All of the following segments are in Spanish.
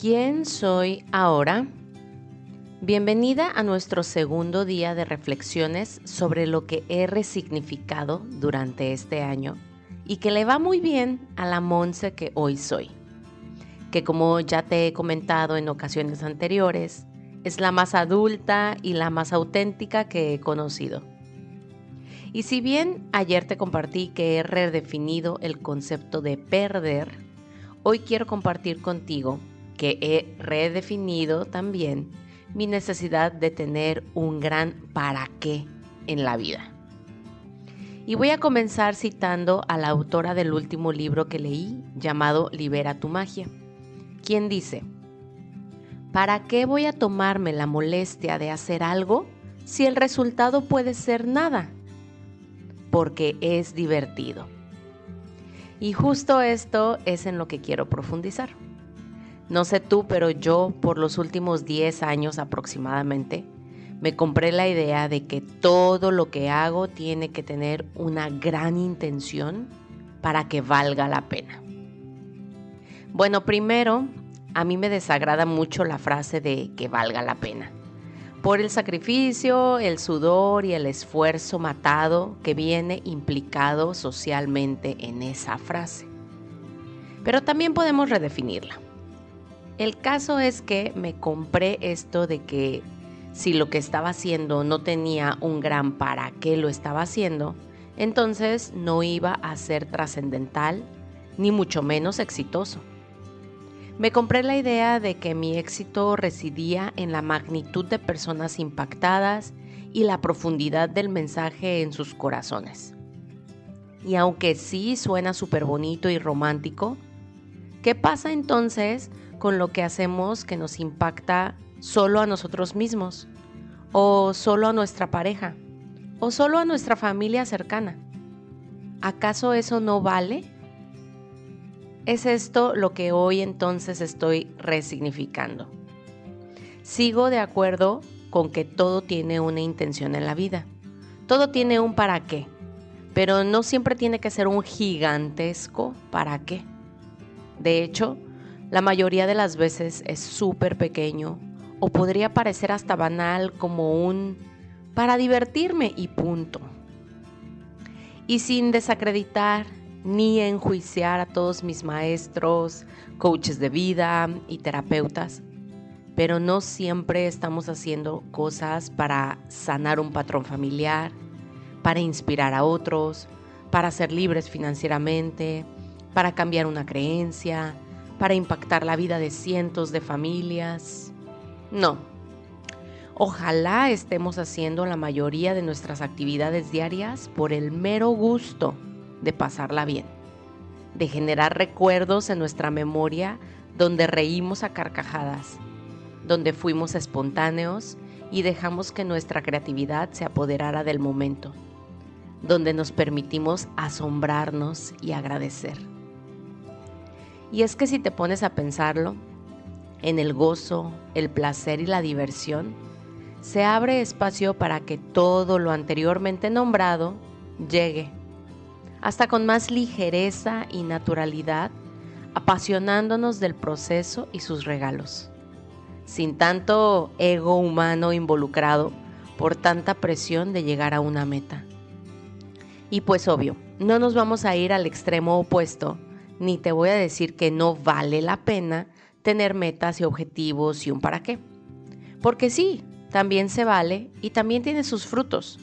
¿Quién soy ahora? Bienvenida a nuestro segundo día de reflexiones sobre lo que he resignificado durante este año y que le va muy bien a la Monse que hoy soy, que como ya te he comentado en ocasiones anteriores, es la más adulta y la más auténtica que he conocido. Y si bien ayer te compartí que he redefinido el concepto de perder, hoy quiero compartir contigo que he redefinido también mi necesidad de tener un gran para qué en la vida. Y voy a comenzar citando a la autora del último libro que leí, llamado Libera tu magia, quien dice, ¿para qué voy a tomarme la molestia de hacer algo si el resultado puede ser nada? Porque es divertido. Y justo esto es en lo que quiero profundizar. No sé tú, pero yo por los últimos 10 años aproximadamente me compré la idea de que todo lo que hago tiene que tener una gran intención para que valga la pena. Bueno, primero, a mí me desagrada mucho la frase de que valga la pena, por el sacrificio, el sudor y el esfuerzo matado que viene implicado socialmente en esa frase. Pero también podemos redefinirla. El caso es que me compré esto de que si lo que estaba haciendo no tenía un gran para qué lo estaba haciendo, entonces no iba a ser trascendental ni mucho menos exitoso. Me compré la idea de que mi éxito residía en la magnitud de personas impactadas y la profundidad del mensaje en sus corazones. Y aunque sí suena súper bonito y romántico, ¿qué pasa entonces con lo que hacemos que nos impacta solo a nosotros mismos, o solo a nuestra pareja, o solo a nuestra familia cercana. ¿Acaso eso no vale? Es esto lo que hoy entonces estoy resignificando. Sigo de acuerdo con que todo tiene una intención en la vida. Todo tiene un para qué, pero no siempre tiene que ser un gigantesco para qué. De hecho, la mayoría de las veces es súper pequeño o podría parecer hasta banal como un para divertirme y punto. Y sin desacreditar ni enjuiciar a todos mis maestros, coaches de vida y terapeutas, pero no siempre estamos haciendo cosas para sanar un patrón familiar, para inspirar a otros, para ser libres financieramente, para cambiar una creencia, para impactar la vida de cientos de familias. No. Ojalá estemos haciendo la mayoría de nuestras actividades diarias por el mero gusto de pasarla bien, de generar recuerdos en nuestra memoria donde reímos a carcajadas, donde fuimos espontáneos y dejamos que nuestra creatividad se apoderara del momento, donde nos permitimos asombrarnos y agradecer. Y es que si te pones a pensarlo, en el gozo, el placer y la diversión, se abre espacio para que todo lo anteriormente nombrado llegue, hasta con más ligereza y naturalidad, apasionándonos del proceso y sus regalos, sin tanto ego humano involucrado por tanta presión de llegar a una meta. Y pues obvio, no nos vamos a ir al extremo opuesto ni te voy a decir que no vale la pena tener metas y objetivos y un para qué. Porque sí, también se vale y también tiene sus frutos.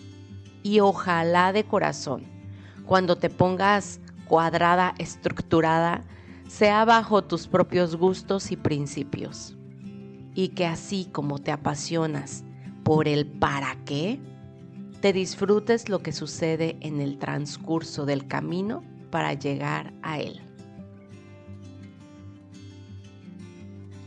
Y ojalá de corazón, cuando te pongas cuadrada, estructurada, sea bajo tus propios gustos y principios. Y que así como te apasionas por el para qué, te disfrutes lo que sucede en el transcurso del camino para llegar a él.